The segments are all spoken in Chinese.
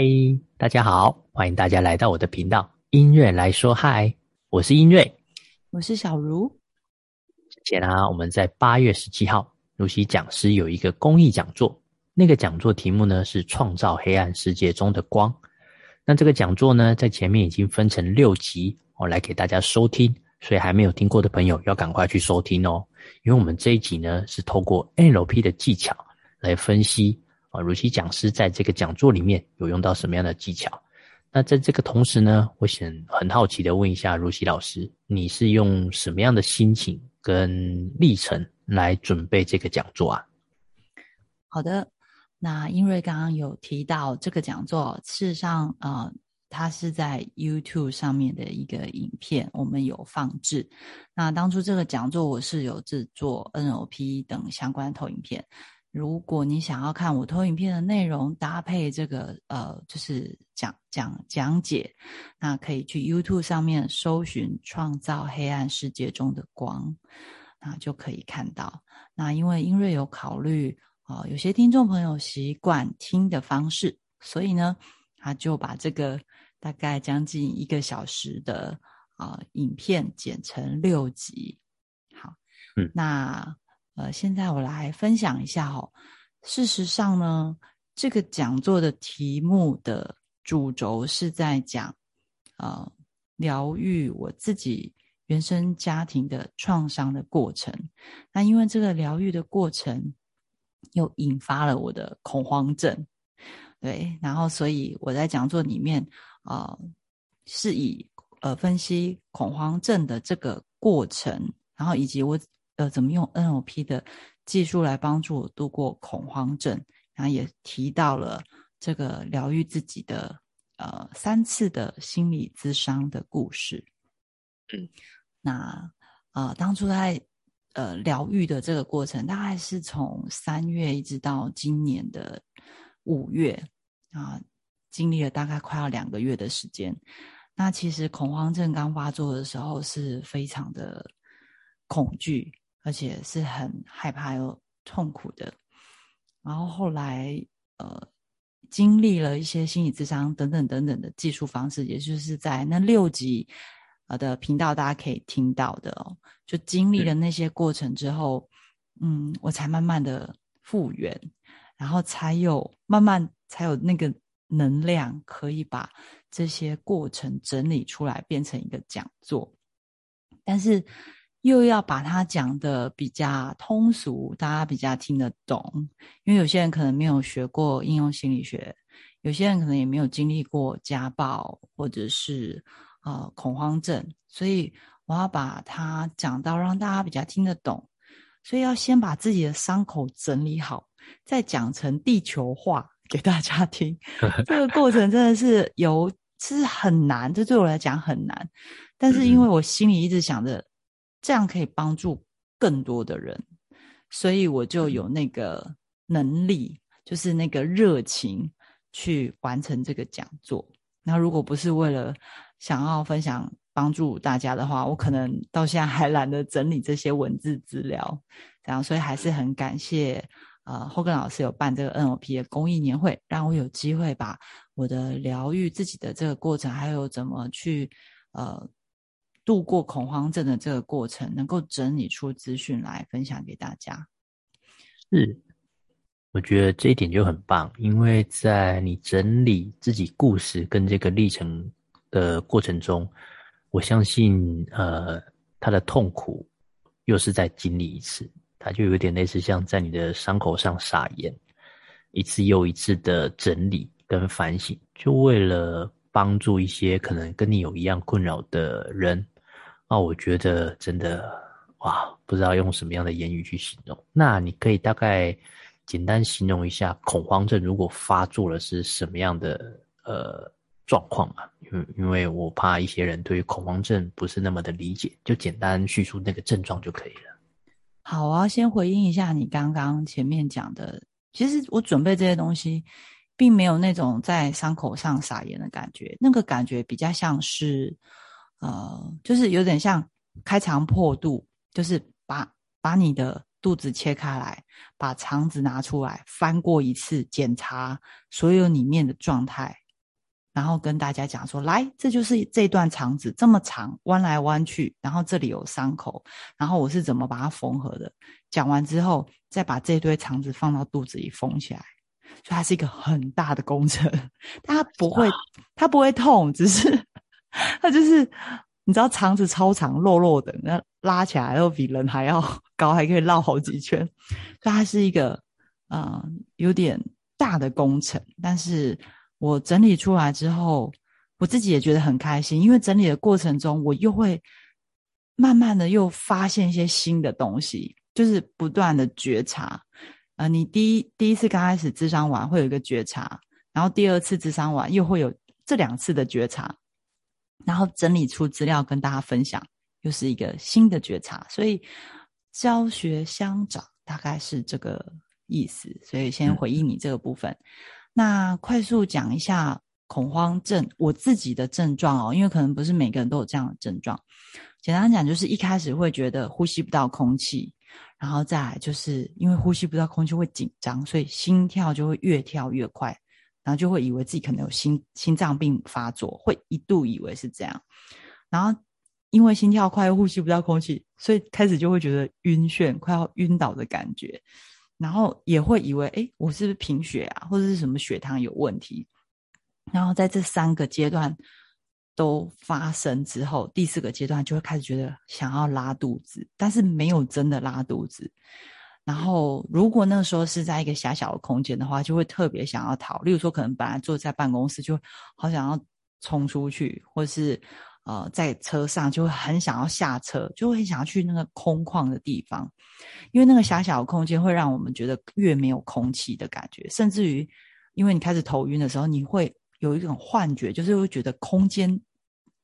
嗨，大家好，欢迎大家来到我的频道音乐来说嗨，我是音瑞，我是小茹。之前啊，我们在八月十七号，露西讲师有一个公益讲座，那个讲座题目呢是创造黑暗世界中的光。那这个讲座呢，在前面已经分成六集，我来给大家收听，所以还没有听过的朋友要赶快去收听哦，因为我们这一集呢是透过 NLP 的技巧来分析。啊，如西讲师在这个讲座里面有用到什么样的技巧？那在这个同时呢，我想很好奇的问一下如西老师，你是用什么样的心情跟历程来准备这个讲座啊？好的，那英瑞刚刚有提到这个讲座，事实上，呃，它是在 YouTube 上面的一个影片，我们有放置。那当初这个讲座我是有制作 NLP 等相关投影片。如果你想要看我投影片的内容，搭配这个呃，就是讲讲讲解，那可以去 YouTube 上面搜寻“创造黑暗世界中的光”，那就可以看到。那因为英瑞有考虑啊，有些听众朋友习惯听的方式，所以呢，他就把这个大概将近一个小时的啊影片剪成六集。好，嗯，那。呃，现在我来分享一下哦。事实上呢，这个讲座的题目的主轴是在讲，呃，疗愈我自己原生家庭的创伤的过程。那因为这个疗愈的过程，又引发了我的恐慌症，对。然后，所以我在讲座里面，呃，是以呃分析恐慌症的这个过程，然后以及我。呃，怎么用 NLP 的技术来帮助我度过恐慌症？然后也提到了这个疗愈自己的呃三次的心理咨商的故事。嗯，那呃，当初在呃疗愈的这个过程，大概是从三月一直到今年的五月啊，经历了大概快要两个月的时间。那其实恐慌症刚发作的时候是非常的恐惧。而且是很害怕又痛苦的，然后后来呃经历了一些心理智商等等等等的技术方式，也就是在那六集呃的频道大家可以听到的哦，就经历了那些过程之后，嗯，我才慢慢的复原，然后才有慢慢才有那个能量可以把这些过程整理出来变成一个讲座，但是。又要把它讲的比较通俗，大家比较听得懂。因为有些人可能没有学过应用心理学，有些人可能也没有经历过家暴或者是呃恐慌症，所以我要把它讲到让大家比较听得懂。所以要先把自己的伤口整理好，再讲成地球话给大家听。这个过程真的是有是很难，这对我来讲很难。但是因为我心里一直想着。这样可以帮助更多的人，所以我就有那个能力，就是那个热情去完成这个讲座。那如果不是为了想要分享帮助大家的话，我可能到现在还懒得整理这些文字资料。这样，所以还是很感谢呃后根老师有办这个 NOP 的公益年会，让我有机会把我的疗愈自己的这个过程，还有怎么去呃。度过恐慌症的这个过程，能够整理出资讯来分享给大家。是，我觉得这一点就很棒，因为在你整理自己故事跟这个历程的过程中，我相信，呃，他的痛苦又是在经历一次，他就有点类似像在你的伤口上撒盐，一次又一次的整理跟反省，就为了帮助一些可能跟你有一样困扰的人。那我觉得真的哇，不知道用什么样的言语去形容。那你可以大概简单形容一下恐慌症如果发作了是什么样的呃状况啊？因为因为我怕一些人对于恐慌症不是那么的理解，就简单叙述那个症状就可以了。好啊，先回应一下你刚刚前面讲的。其实我准备这些东西，并没有那种在伤口上撒盐的感觉，那个感觉比较像是。呃，就是有点像开肠破肚，就是把把你的肚子切开来，把肠子拿出来，翻过一次，检查所有里面的状态，然后跟大家讲说：来，这就是这段肠子这么长，弯来弯去，然后这里有伤口，然后我是怎么把它缝合的。讲完之后，再把这堆肠子放到肚子里缝起来，所以它是一个很大的工程，它不会，它不会痛，只是 它就是。你知道肠子超长、肉肉的，那拉起来又比人还要 高，还可以绕好几圈，所以它是一个呃有点大的工程。但是我整理出来之后，我自己也觉得很开心，因为整理的过程中，我又会慢慢的又发现一些新的东西，就是不断的觉察。呃，你第一第一次刚开始智商完会有一个觉察，然后第二次智商完又会有这两次的觉察。然后整理出资料跟大家分享，又是一个新的觉察，所以教学相长大概是这个意思。所以先回应你这个部分，那快速讲一下恐慌症我自己的症状哦，因为可能不是每个人都有这样的症状。简单讲，就是一开始会觉得呼吸不到空气，然后再来就是因为呼吸不到空气会紧张，所以心跳就会越跳越快。然后就会以为自己可能有心心脏病发作，会一度以为是这样。然后因为心跳快，又呼吸不到空气，所以开始就会觉得晕眩，快要晕倒的感觉。然后也会以为，哎，我是不是贫血啊，或者是什么血糖有问题？然后在这三个阶段都发生之后，第四个阶段就会开始觉得想要拉肚子，但是没有真的拉肚子。然后，如果那时候是在一个狭小的空间的话，就会特别想要逃。例如说，可能本来坐在办公室，就好想要冲出去，或是呃，在车上就会很想要下车，就会想要去那个空旷的地方，因为那个狭小的空间会让我们觉得越没有空气的感觉，甚至于，因为你开始头晕的时候，你会有一种幻觉，就是会觉得空间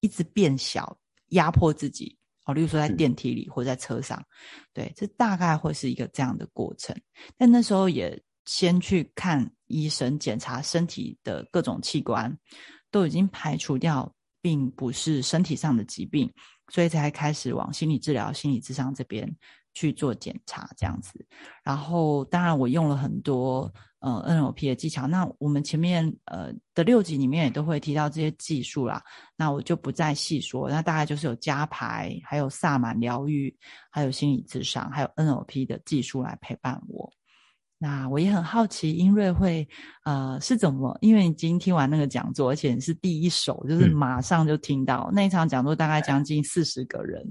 一直变小，压迫自己。哦，例如说在电梯里或在车上，对，这大概会是一个这样的过程。但那时候也先去看医生，检查身体的各种器官，都已经排除掉，并不是身体上的疾病，所以才开始往心理治疗、心理智商这边去做检查，这样子。然后，当然我用了很多。呃，NLP 的技巧，那我们前面呃的六集里面也都会提到这些技术啦，那我就不再细说。那大概就是有加牌，还有萨满疗愈，还有心理智商，还有 NLP 的技术来陪伴我。那我也很好奇，英瑞会呃是怎么？因为你今天听完那个讲座，而且是第一手，就是马上就听到那一场讲座，大概将近四十个人，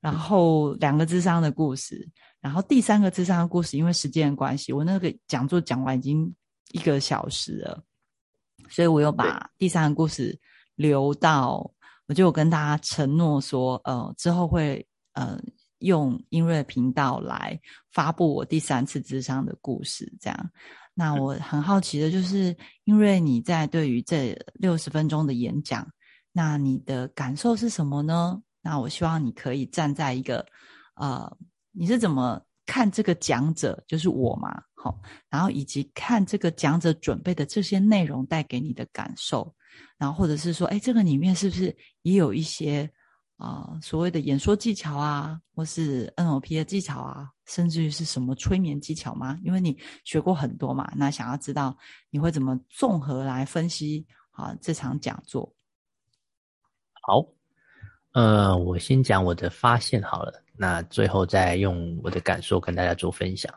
然后两个智商的故事。然后第三个智商的故事，因为时间的关系，我那个讲座讲完已经一个小时了，所以我又把第三个故事留到，我就跟大家承诺说，呃，之后会呃用音乐频道来发布我第三次智商的故事。这样，那我很好奇的就是，因为你在对于这六十分钟的演讲，那你的感受是什么呢？那我希望你可以站在一个呃。你是怎么看这个讲者，就是我嘛？好，然后以及看这个讲者准备的这些内容带给你的感受，然后或者是说，哎，这个里面是不是也有一些啊所谓的演说技巧啊，或是 NLP 的技巧啊，甚至于是什么催眠技巧吗？因为你学过很多嘛，那想要知道你会怎么综合来分析啊这场讲座？好，呃，我先讲我的发现好了。那最后再用我的感受跟大家做分享。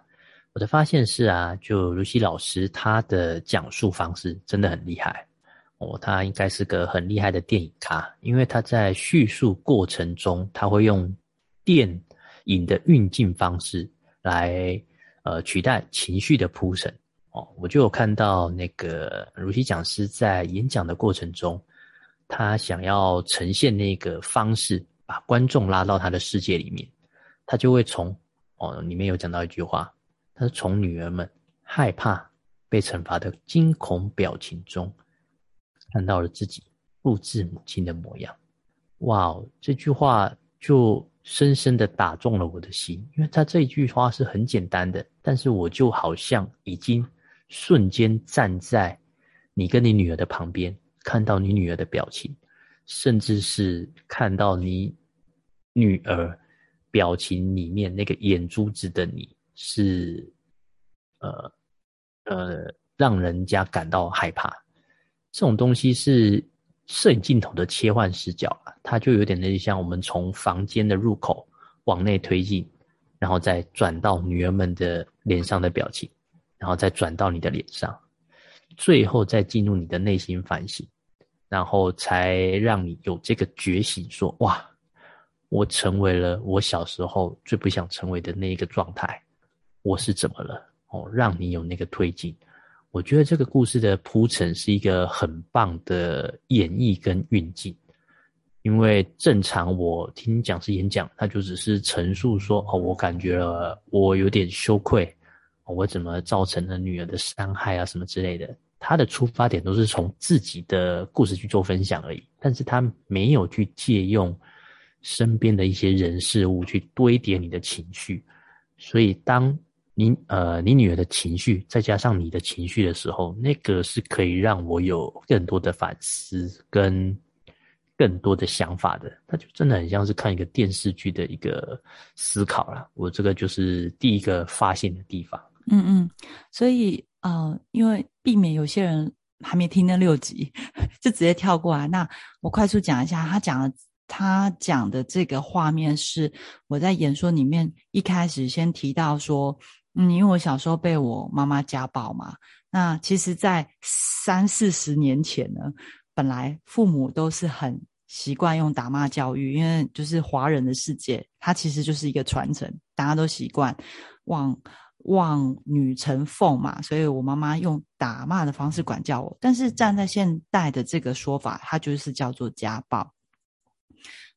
我的发现是啊，就如西老师他的讲述方式真的很厉害哦，他应该是个很厉害的电影咖，因为他在叙述过程中，他会用电影的运镜方式来呃取代情绪的铺陈哦。我就有看到那个如西讲师在演讲的过程中，他想要呈现那个方式。把观众拉到他的世界里面，他就会从哦里面有讲到一句话，他是从女儿们害怕被惩罚的惊恐表情中，看到了自己复制母亲的模样。哇哦，这句话就深深的打中了我的心，因为他这一句话是很简单的，但是我就好像已经瞬间站在你跟你女儿的旁边，看到你女儿的表情，甚至是看到你。女儿表情里面那个眼珠子的你是，呃呃，让人家感到害怕。这种东西是摄影镜头的切换视角啊，它就有点类似像我们从房间的入口往内推进，然后再转到女儿们的脸上的表情，然后再转到你的脸上，最后再进入你的内心反省，然后才让你有这个觉醒，说哇。我成为了我小时候最不想成为的那一个状态，我是怎么了？哦，让你有那个推进。我觉得这个故事的铺陈是一个很棒的演绎跟运镜，因为正常我听讲师演讲，他就只是陈述说，哦，我感觉了我有点羞愧，我怎么造成了女儿的伤害啊，什么之类的。他的出发点都是从自己的故事去做分享而已，但是他没有去借用。身边的一些人事物去堆叠你的情绪，所以当你呃你女儿的情绪再加上你的情绪的时候，那个是可以让我有更多的反思跟更多的想法的。那就真的很像是看一个电视剧的一个思考了。我这个就是第一个发现的地方。嗯嗯，所以呃，因为避免有些人还没听那六集 就直接跳过来，那我快速讲一下他讲的。他讲的这个画面是我在演说里面一开始先提到说，嗯，因为我小时候被我妈妈家暴嘛，那其实，在三四十年前呢，本来父母都是很习惯用打骂教育，因为就是华人的世界，它其实就是一个传承，大家都习惯往望女成凤嘛，所以我妈妈用打骂的方式管教我，但是站在现代的这个说法，它就是叫做家暴。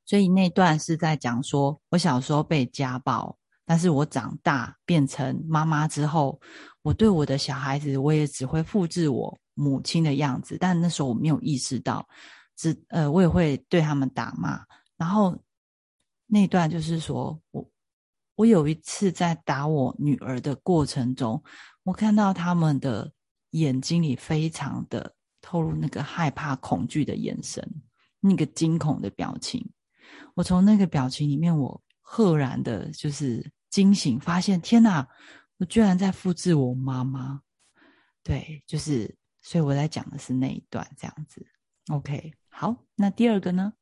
所以那段是在讲说，我小时候被家暴，但是我长大变成妈妈之后，我对我的小孩子，我也只会复制我母亲的样子，但那时候我没有意识到，只呃，我也会对他们打骂。然后那段就是说我，我有一次在打我女儿的过程中，我看到他们的眼睛里非常的透露那个害怕、恐惧的眼神，那个惊恐的表情。我从那个表情里面，我赫然的就是惊醒，发现天哪，我居然在复制我妈妈。对，就是，所以我在讲的是那一段这样子。OK，好，那第二个呢？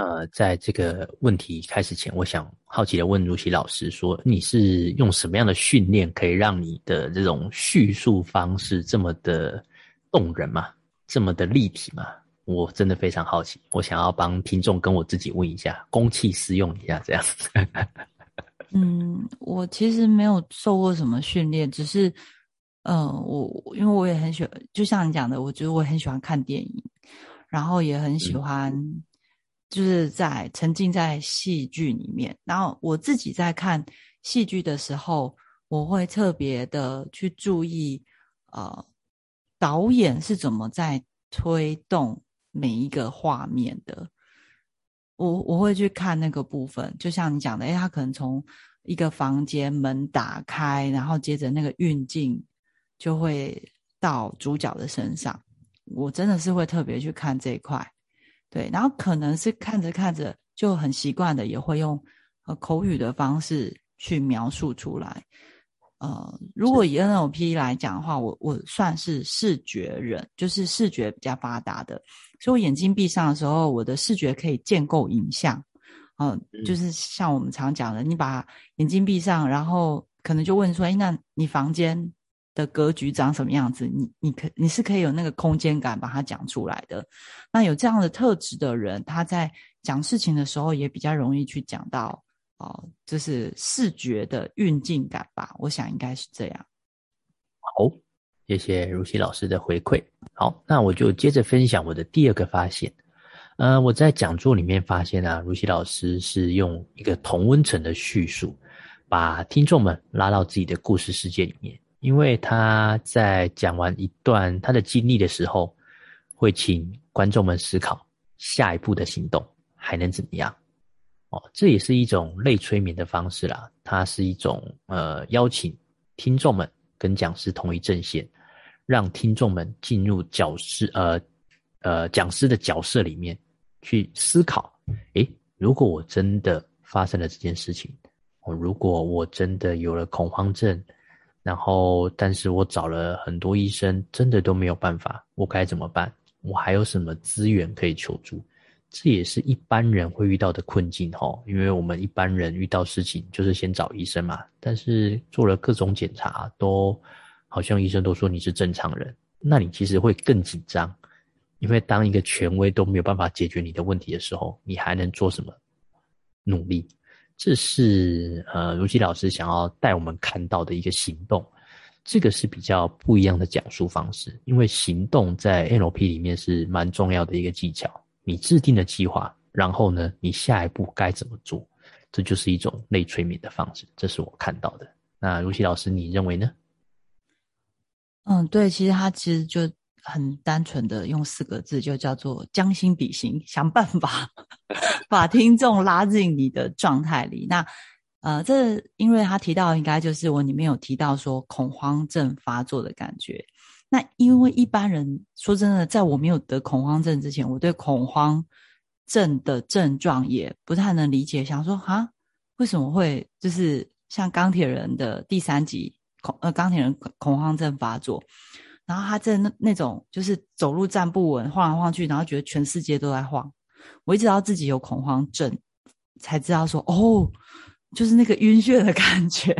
呃，在这个问题开始前，我想好奇的问如琪老师说：“你是用什么样的训练，可以让你的这种叙述方式这么的动人吗？这么的立体吗？”我真的非常好奇，我想要帮听众跟我自己问一下，公器私用一下这样。嗯，我其实没有受过什么训练，只是，嗯，我因为我也很喜欢，就像你讲的，我觉得我很喜欢看电影，然后也很喜欢，就是在沉浸在戏剧里面。然后我自己在看戏剧的时候，我会特别的去注意，呃，导演是怎么在推动。每一个画面的，我我会去看那个部分，就像你讲的，哎，他可能从一个房间门打开，然后接着那个运镜就会到主角的身上，我真的是会特别去看这一块，对，然后可能是看着看着就很习惯的，也会用呃口语的方式去描述出来。呃，如果以 NLP 来讲的话，我我算是视觉人，就是视觉比较发达的，所以我眼睛闭上的时候，我的视觉可以建构影像。嗯，就是像我们常讲的，你把眼睛闭上，然后可能就问说，哎，那你房间的格局长什么样子？你你可你是可以有那个空间感把它讲出来的。那有这样的特质的人，他在讲事情的时候也比较容易去讲到。哦，就是视觉的运镜感吧，我想应该是这样。好，谢谢如熙老师的回馈。好，那我就接着分享我的第二个发现。呃，我在讲座里面发现啊，如熙老师是用一个同温层的叙述，把听众们拉到自己的故事世界里面。因为他在讲完一段他的经历的时候，会请观众们思考下一步的行动还能怎么样。哦，这也是一种类催眠的方式啦。它是一种呃邀请听众们跟讲师同一阵线，让听众们进入角师呃呃讲师的角色里面去思考。诶，如果我真的发生了这件事情。哦，如果我真的有了恐慌症，然后但是我找了很多医生，真的都没有办法，我该怎么办？我还有什么资源可以求助？这也是一般人会遇到的困境哈，因为我们一般人遇到事情就是先找医生嘛，但是做了各种检查，都好像医生都说你是正常人，那你其实会更紧张，因为当一个权威都没有办法解决你的问题的时候，你还能做什么努力？这是呃，如基老师想要带我们看到的一个行动，这个是比较不一样的讲述方式。因为行动在 NLP 里面是蛮重要的一个技巧。你制定了计划，然后呢，你下一步该怎么做？这就是一种内催眠的方式。这是我看到的。那如基老师，你认为呢？嗯，对，其实他其实就。很单纯的用四个字，就叫做“将心比心”，想办法 把听众拉进你的状态里。那呃，这因为他提到，应该就是我里面有提到说恐慌症发作的感觉。那因为一般人说真的，在我没有得恐慌症之前，我对恐慌症的症状也不太能理解，想说啊，为什么会就是像钢铁人的第三集恐呃钢铁人恐慌症发作？然后他在那那种就是走路站不稳，晃来晃去，然后觉得全世界都在晃。我一直到自己有恐慌症，才知道说哦，就是那个晕眩的感觉。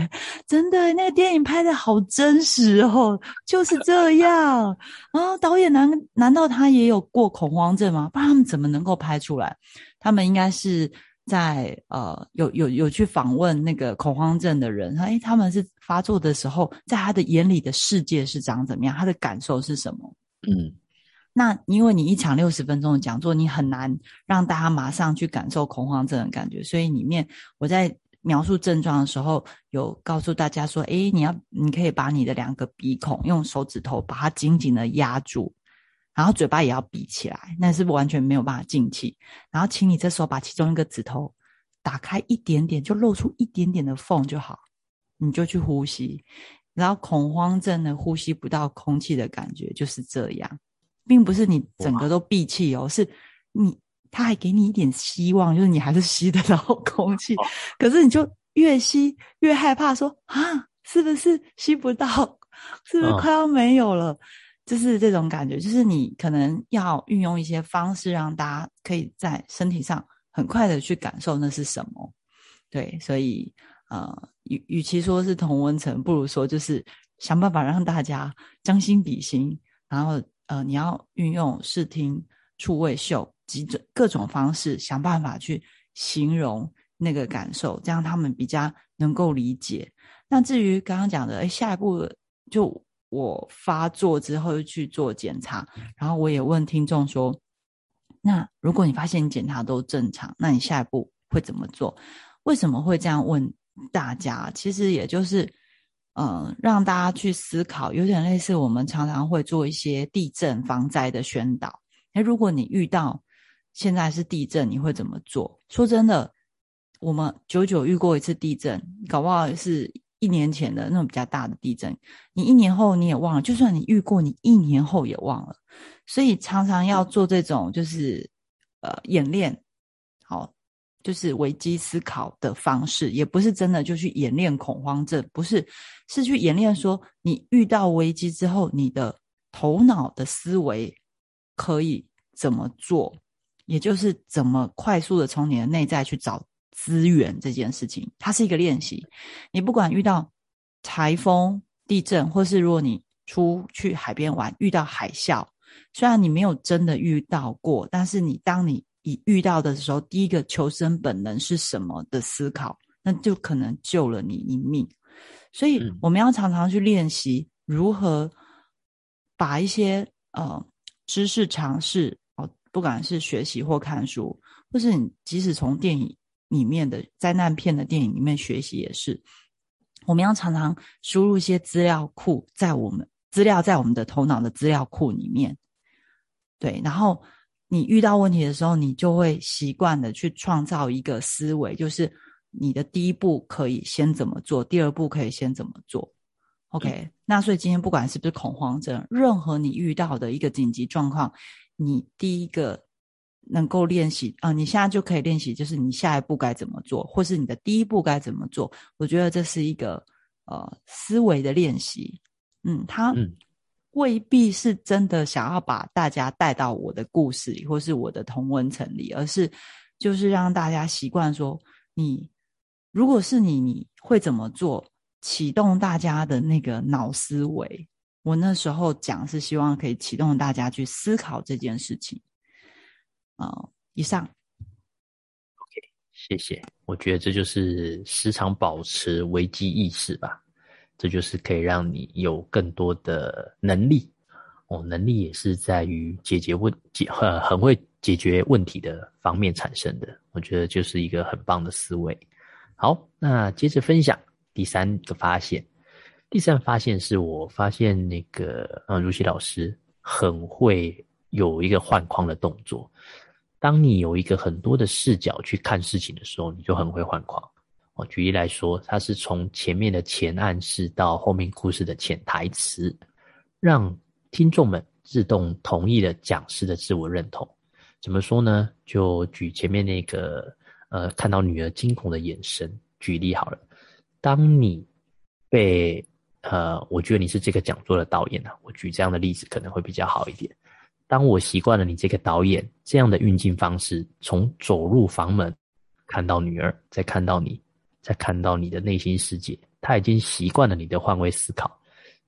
真的，那个电影拍的好真实哦，就是这样。啊，导演难难道他也有过恐慌症吗？不然他们怎么能够拍出来？他们应该是。在呃，有有有去访问那个恐慌症的人，哎，他们是发作的时候，在他的眼里的世界是长怎么样？他的感受是什么？嗯，那因为你一场六十分钟的讲座，你很难让大家马上去感受恐慌症的感觉，所以里面我在描述症状的时候，有告诉大家说，哎，你要你可以把你的两个鼻孔用手指头把它紧紧的压住。然后嘴巴也要闭起来，那是完全没有办法进气。然后，请你这时候把其中一个指头打开一点点，就露出一点点的缝就好，你就去呼吸。然后，恐慌症的呼吸不到空气的感觉就是这样，并不是你整个都闭气哦，是你他还给你一点希望，就是你还是吸得到空气，可是你就越吸越害怕，说啊，是不是吸不到？是不是快要没有了？就是这种感觉，就是你可能要运用一些方式，让大家可以在身体上很快的去感受那是什么。对，所以呃，与与其说是同温层，不如说就是想办法让大家将心比心，然后呃，你要运用视听触味嗅几种各种方式，想办法去形容那个感受，这样他们比较能够理解。那至于刚刚讲的，哎，下一步就。我发作之后去做检查，然后我也问听众说：“那如果你发现你检查都正常，那你下一步会怎么做？”为什么会这样问大家？其实也就是，呃，让大家去思考，有点类似我们常常会做一些地震防灾的宣导。哎，如果你遇到现在是地震，你会怎么做？说真的，我们久久遇过一次地震，搞不好是。一年前的那种比较大的地震，你一年后你也忘了，就算你遇过，你一年后也忘了。所以常常要做这种就是呃演练，好，就是危机思考的方式，也不是真的就去演练恐慌症，不是，是去演练说你遇到危机之后，你的头脑的思维可以怎么做，也就是怎么快速的从你的内在去找。资源这件事情，它是一个练习。你不管遇到台风、地震，或是如果你出去海边玩遇到海啸，虽然你没有真的遇到过，但是你当你一遇到的时候，第一个求生本能是什么的思考，那就可能救了你一命。所以我们要常常去练习如何把一些呃知识、尝试哦，不管是学习或看书，或是你即使从电影。里面的灾难片的电影里面学习也是，我们要常常输入一些资料库在我们资料在我们的头脑的资料库里面，对，然后你遇到问题的时候，你就会习惯的去创造一个思维，就是你的第一步可以先怎么做，第二步可以先怎么做。OK，那所以今天不管是不是恐慌症，任何你遇到的一个紧急状况，你第一个能够练习啊，你现在就可以练习，就是你下一步该怎么做，或是你的第一步该怎么做。我觉得这是一个呃思维的练习。嗯，他未必是真的想要把大家带到我的故事里，或是我的同文层里，而是就是让大家习惯说，你如果是你，你会怎么做？启动大家的那个脑思维。我那时候讲是希望可以启动大家去思考这件事情。啊，以上。OK，谢谢。我觉得这就是时常保持危机意识吧。这就是可以让你有更多的能力。哦，能力也是在于解决问解很很会解决问题的方面产生的。我觉得就是一个很棒的思维。好，那接着分享第三个发现。第三发现是我发现那个呃，如熙老师很会有一个换框的动作。当你有一个很多的视角去看事情的时候，你就很会换框。我举例来说，它是从前面的前暗示到后面故事的潜台词，让听众们自动同意了讲师的自我认同。怎么说呢？就举前面那个呃，看到女儿惊恐的眼神举例好了。当你被呃，我觉得你是这个讲座的导演啊。我举这样的例子可能会比较好一点。当我习惯了你这个导演这样的运镜方式，从走入房门，看到女儿，再看到你，再看到你的内心世界，他已经习惯了你的换位思考，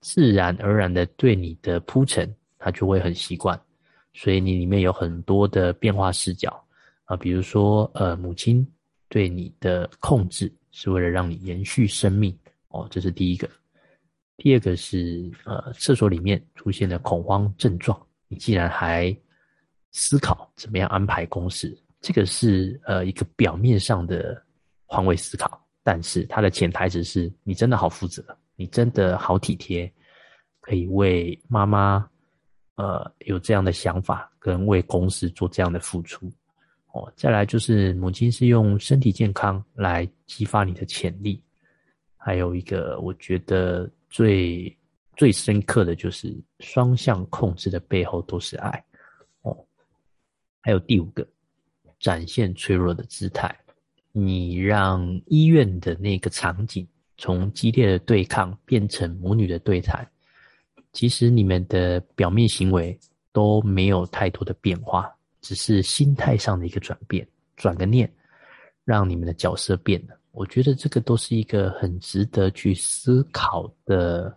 自然而然的对你的铺陈，他就会很习惯。所以你里面有很多的变化视角啊，比如说呃，母亲对你的控制是为了让你延续生命哦，这是第一个。第二个是，呃，厕所里面出现了恐慌症状，你竟然还思考怎么样安排公事，这个是呃一个表面上的换位思考，但是它的潜台词是你真的好负责，你真的好体贴，可以为妈妈呃有这样的想法，跟为公司做这样的付出。哦，再来就是母亲是用身体健康来激发你的潜力，还有一个我觉得。最最深刻的就是双向控制的背后都是爱哦。还有第五个，展现脆弱的姿态。你让医院的那个场景从激烈的对抗变成母女的对谈，其实你们的表面行为都没有太多的变化，只是心态上的一个转变，转个念，让你们的角色变了。我觉得这个都是一个很值得去思考的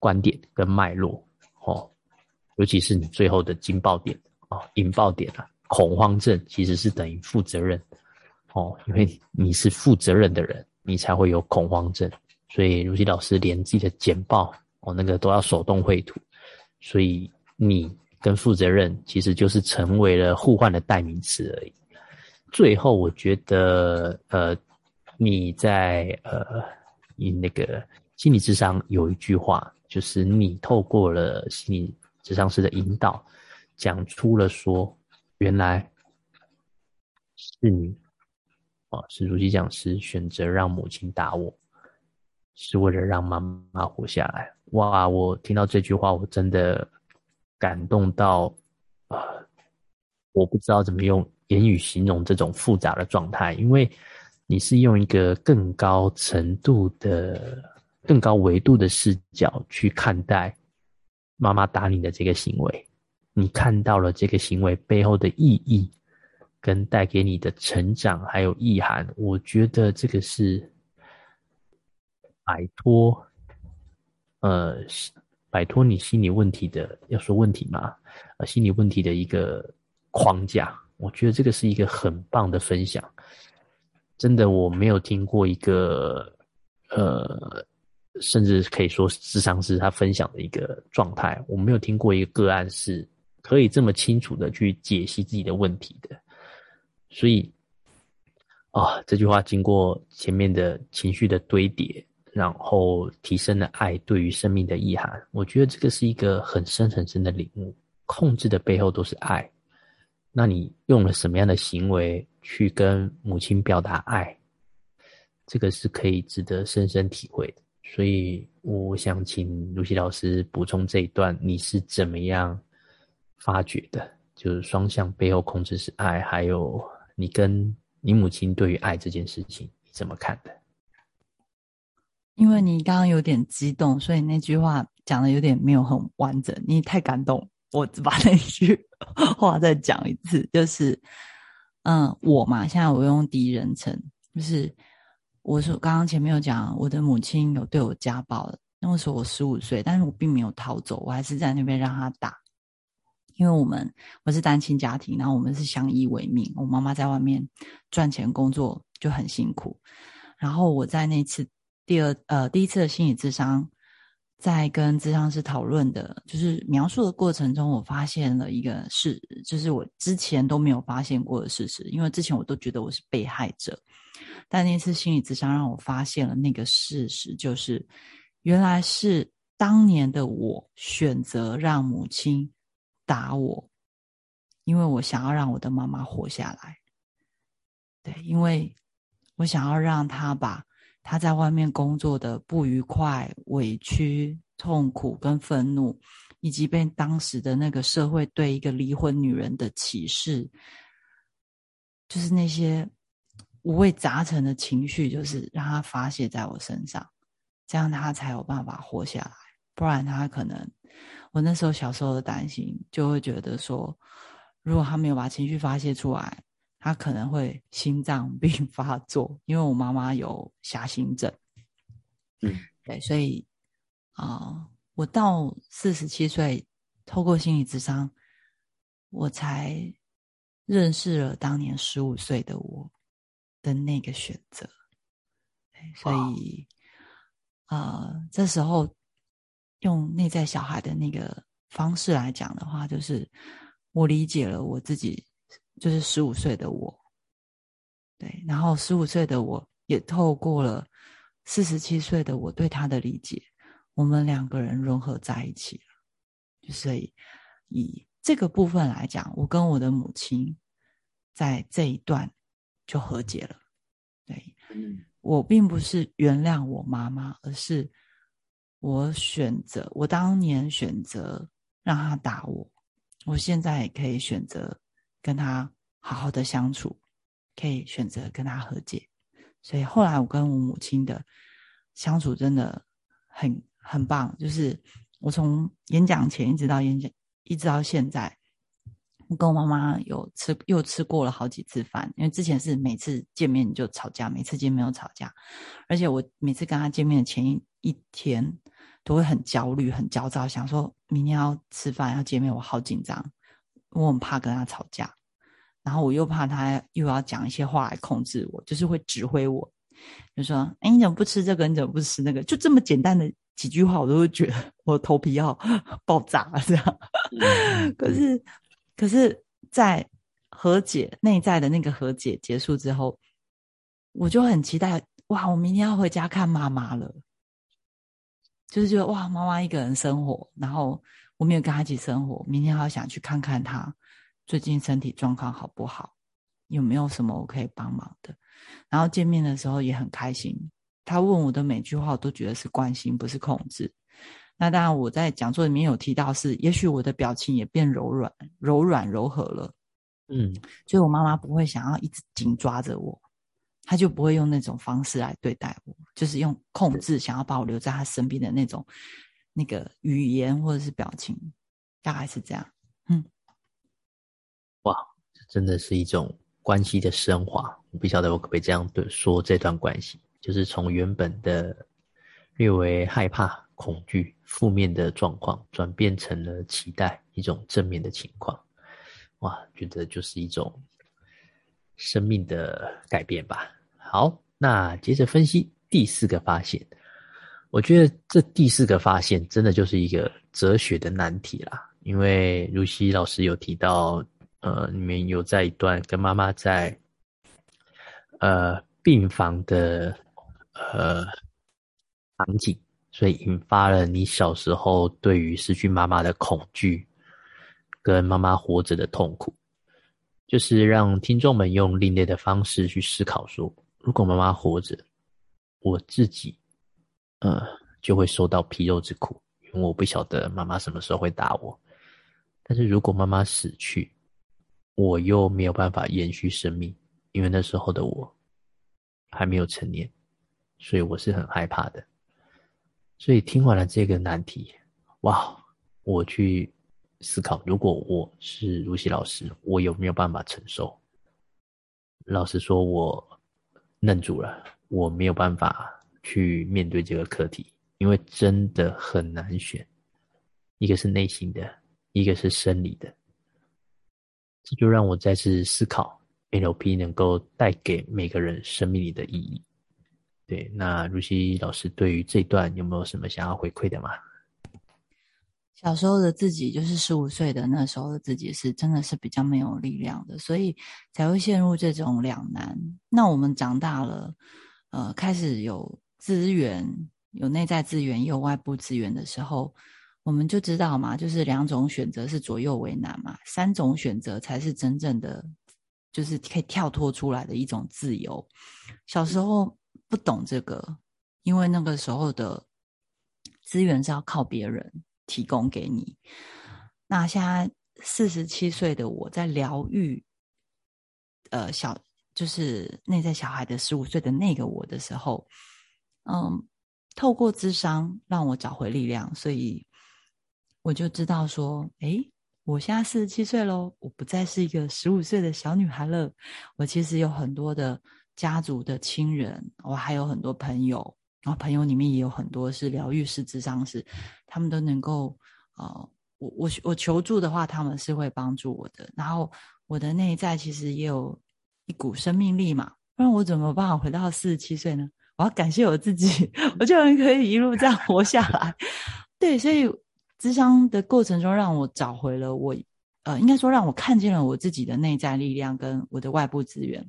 观点跟脉络，哦，尤其是你最后的惊爆点啊，引爆点啊，恐慌症其实是等于负责任，哦，因为你是负责任的人，你才会有恐慌症，所以如熙老师连自己的简报哦那个都要手动绘图，所以你跟负责任其实就是成为了互换的代名词而已。最后，我觉得呃。你在呃，你那个心理智商有一句话，就是你透过了心理智商师的引导，讲出了说，原来是你啊，是如基讲师选择让母亲打我，是为了让妈妈活下来。哇，我听到这句话，我真的感动到啊，我不知道怎么用言语形容这种复杂的状态，因为。你是用一个更高程度的、更高维度的视角去看待妈妈打你的这个行为，你看到了这个行为背后的意义，跟带给你的成长还有意涵。我觉得这个是摆脱，呃，摆脱你心理问题的，要说问题嘛，呃，心理问题的一个框架。我觉得这个是一个很棒的分享。真的，我没有听过一个，呃，甚至可以说智商是他分享的一个状态。我没有听过一个个案是可以这么清楚的去解析自己的问题的。所以，啊，这句话经过前面的情绪的堆叠，然后提升了爱对于生命的意涵。我觉得这个是一个很深很深的领悟。控制的背后都是爱。那你用了什么样的行为？去跟母亲表达爱，这个是可以值得深深体会的。所以，我想请露西老师补充这一段，你是怎么样发觉的？就是双向背后控制是爱，还有你跟你母亲对于爱这件事情，你怎么看的？因为你刚刚有点激动，所以那句话讲的有点没有很完整。你太感动，我只把那句 话再讲一次，就是，嗯，我嘛，现在我用第一人称，就是我说刚刚前面有讲，我的母亲有对我家暴，那个时候我十五岁，但是我并没有逃走，我还是在那边让他打，因为我们我是单亲家庭，然后我们是相依为命，我妈妈在外面赚钱工作就很辛苦，然后我在那次。第二，呃，第一次的心理智商，在跟智商师讨论的，就是描述的过程中，我发现了一个事，就是我之前都没有发现过的事实。因为之前我都觉得我是被害者，但那次心理智商让我发现了那个事实，就是原来是当年的我选择让母亲打我，因为我想要让我的妈妈活下来。对，因为我想要让她把。她在外面工作的不愉快、委屈、痛苦跟愤怒，以及被当时的那个社会对一个离婚女人的歧视，就是那些五味杂陈的情绪，就是让他发泄在我身上，这样他才有办法活下来。不然他可能，我那时候小时候的担心，就会觉得说，如果他没有把情绪发泄出来。他可能会心脏病 发作，因为我妈妈有狭心症。嗯，对，所以啊，我到四十七岁，透过心理智商，我才认识了当年十五岁的我的那个选择。所以啊，这时候用内在小孩的那个方式来讲的话，就是我理解了我自己。就是十五岁的我，对，然后十五岁的我也透过了四十七岁的我对他的理解，我们两个人融合在一起了。所以以这个部分来讲，我跟我的母亲在这一段就和解了。对，我并不是原谅我妈妈，而是我选择，我当年选择让她打我，我现在也可以选择。跟她好好的相处，可以选择跟她和解，所以后来我跟我母亲的相处真的很很棒。就是我从演讲前一直到演讲，一直到现在，我跟我妈妈有吃又吃过了好几次饭。因为之前是每次见面就吵架，每次见面又吵架，而且我每次跟她见面的前一一天都会很焦虑、很焦躁，想说明天要吃饭要见面，我好紧张。我很怕跟她吵架，然后我又怕她又要讲一些话来控制我，就是会指挥我，就说：“哎，你怎么不吃这个？你怎么不吃那个？”就这么简单的几句话，我都会觉得 我头皮要 爆炸这样。可是，可是在和解内在的那个和解结束之后，我就很期待哇！我明天要回家看妈妈了，就是觉得哇，妈妈一个人生活，然后。我没有跟她一起生活，明天还想去看看她最近身体状况好不好，有没有什么我可以帮忙的。然后见面的时候也很开心，他问我的每句话我都觉得是关心，不是控制。那当然我在讲座里面有提到是，也许我的表情也变柔软、柔软、柔和了。嗯，所以我妈妈不会想要一直紧抓着我，她就不会用那种方式来对待我，就是用控制，想要把我留在她身边的那种。那个语言或者是表情，大概是这样。嗯，哇，这真的是一种关系的升华。我不晓得我可不可以这样对说这段关系，就是从原本的略为害怕、恐惧、负面的状况，转变成了期待一种正面的情况。哇，觉得就是一种生命的改变吧。好，那接着分析第四个发现。我觉得这第四个发现真的就是一个哲学的难题啦，因为如西老师有提到，呃，你们有在一段跟妈妈在，呃，病房的呃场景，所以引发了你小时候对于失去妈妈的恐惧，跟妈妈活着的痛苦，就是让听众们用另类的方式去思考说，如果妈妈活着，我自己。嗯，就会受到皮肉之苦，因为我不晓得妈妈什么时候会打我。但是如果妈妈死去，我又没有办法延续生命，因为那时候的我还没有成年，所以我是很害怕的。所以听完了这个难题，哇，我去思考，如果我是如熙老师，我有没有办法承受？老实说，我愣住了，我没有办法去面对这个课题，因为真的很难选，一个是内心的，一个是生理的。这就让我再次思考 NLP 能够带给每个人生命里的意义。对，那如熙老师对于这段有没有什么想要回馈的吗？小时候的自己，就是十五岁的那时候的自己，是真的是比较没有力量的，所以才会陷入这种两难。那我们长大了，呃，开始有资源，有内在资源，也有外部资源的时候。我们就知道嘛，就是两种选择是左右为难嘛，三种选择才是真正的，就是可以跳脱出来的一种自由。小时候不懂这个，因为那个时候的资源是要靠别人提供给你。那现在四十七岁的我在疗愈，呃，小就是内在小孩的十五岁的那个我的时候，嗯，透过智商让我找回力量，所以。我就知道说，哎，我现在四十七岁喽，我不再是一个十五岁的小女孩了。我其实有很多的家族的亲人，我还有很多朋友，然后朋友里面也有很多是疗愈师、智商师，他们都能够，呃，我我我求助的话，他们是会帮助我的。然后我的内在其实也有一股生命力嘛，不然我怎么办法回到四十七岁呢？我要感谢我自己，我居然可以一路这样活下来。对，所以。智商的过程中，让我找回了我，呃，应该说让我看见了我自己的内在力量跟我的外部资源。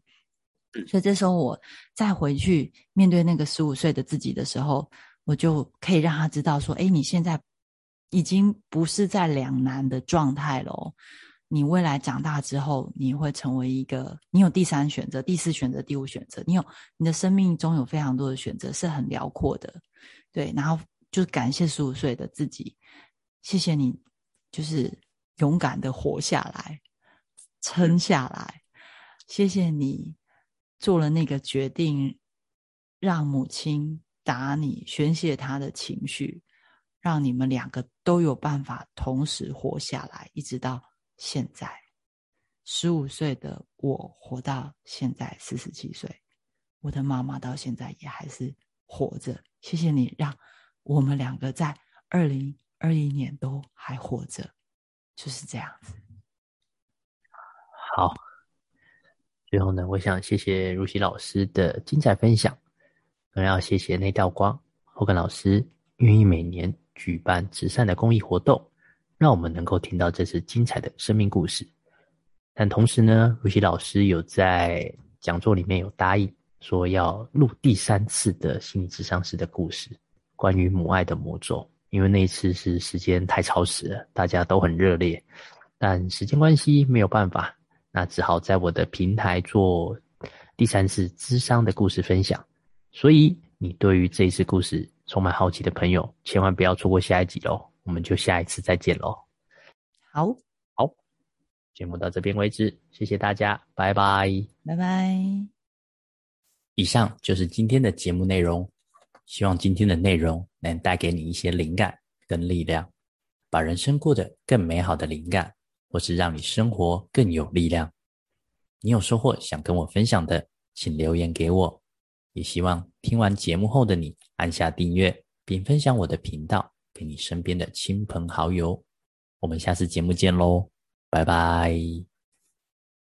所以这时候我再回去面对那个十五岁的自己的时候，我就可以让他知道说：，哎，你现在已经不是在两难的状态了。你未来长大之后，你会成为一个，你有第三选择、第四选择、第五选择，你有你的生命中有非常多的选择，是很辽阔的。对，然后就感谢十五岁的自己。谢谢你，就是勇敢的活下来，撑下来。谢谢你做了那个决定，让母亲打你，宣泄她的情绪，让你们两个都有办法同时活下来，一直到现在。十五岁的我活到现在四十七岁，我的妈妈到现在也还是活着。谢谢你，让我们两个在二零。二一年都还活着，就是这样子。好，最后呢，我想谢谢如熙老师的精彩分享，更要谢谢那道光后根老师愿意每年举办慈善的公益活动，让我们能够听到这次精彩的生命故事。但同时呢，如熙老师有在讲座里面有答应说要录第三次的心理智商师的故事，关于母爱的魔咒。因为那一次是时间太超时了，大家都很热烈，但时间关系没有办法，那只好在我的平台做第三次智商的故事分享。所以，你对于这一次故事充满好奇的朋友，千万不要错过下一集喽！我们就下一次再见喽。好，好，节目到这边为止，谢谢大家，拜拜，拜拜。以上就是今天的节目内容。希望今天的内容能带给你一些灵感跟力量，把人生过得更美好的灵感，或是让你生活更有力量。你有收获想跟我分享的，请留言给我。也希望听完节目后的你按下订阅，并分享我的频道给你身边的亲朋好友。我们下次节目见喽，拜拜。